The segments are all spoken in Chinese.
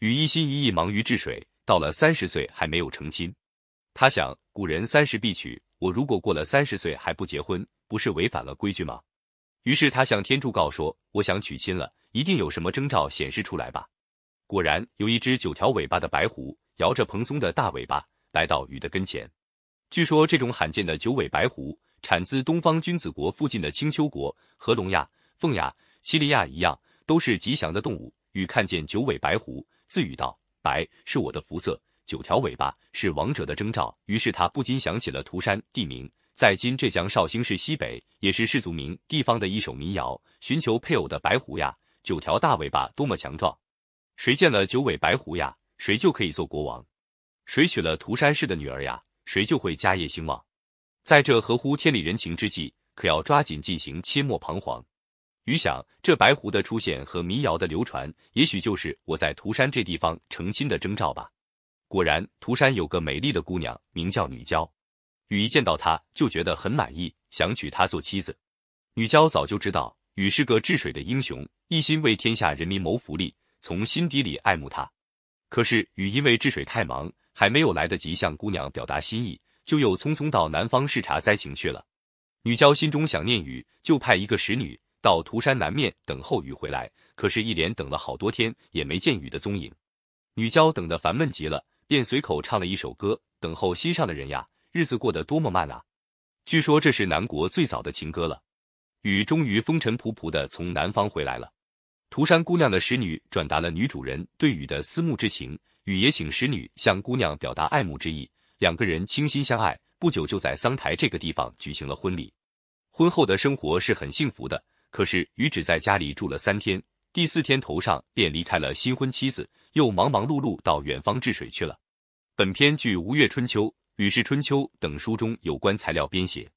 禹一心一意忙于治水，到了三十岁还没有成亲。他想，古人三十必娶，我如果过了三十岁还不结婚，不是违反了规矩吗？于是他向天柱告说：“我想娶亲了，一定有什么征兆显示出来吧。”果然，有一只九条尾巴的白狐，摇着蓬松的大尾巴来到禹的跟前。据说这种罕见的九尾白狐产自东方君子国附近的青丘国，和龙亚、凤亚、七里亚一样，都是吉祥的动物。禹看见九尾白狐，自语道：“白是我的福色，九条尾巴是王者的征兆。”于是他不禁想起了涂山地名。在今浙江绍兴市西北，也是氏族名地方的一首民谣：寻求配偶的白狐呀，九条大尾巴多么强壮，谁见了九尾白狐呀，谁就可以做国王；谁娶了涂山氏的女儿呀，谁就会家业兴旺。在这合乎天理人情之际，可要抓紧进行，切莫彷徨。余想，这白狐的出现和民谣的流传，也许就是我在涂山这地方成亲的征兆吧。果然，涂山有个美丽的姑娘，名叫女娇。禹一见到她就觉得很满意，想娶她做妻子。女娇早就知道禹是个治水的英雄，一心为天下人民谋福利，从心底里爱慕他。可是禹因为治水太忙，还没有来得及向姑娘表达心意，就又匆匆到南方视察灾情去了。女娇心中想念禹，就派一个使女到涂山南面等候禹回来。可是，一连等了好多天，也没见禹的踪影。女娇等得烦闷极了，便随口唱了一首歌：“等候心上的人呀。”日子过得多么慢啊！据说这是南国最早的情歌了。禹终于风尘仆仆的从南方回来了。涂山姑娘的使女转达了女主人对禹的思慕之情，禹也请使女向姑娘表达爱慕之意。两个人倾心相爱，不久就在桑台这个地方举行了婚礼。婚后的生活是很幸福的。可是禹只在家里住了三天，第四天头上便离开了新婚妻子，又忙忙碌碌到远方治水去了。本篇据《吴越春秋》。《吕氏春秋》等书中有关材料编写，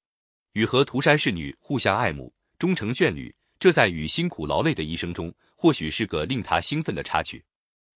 禹和涂山氏女互相爱慕，终成眷侣。这在禹辛苦劳累的一生中，或许是个令他兴奋的插曲。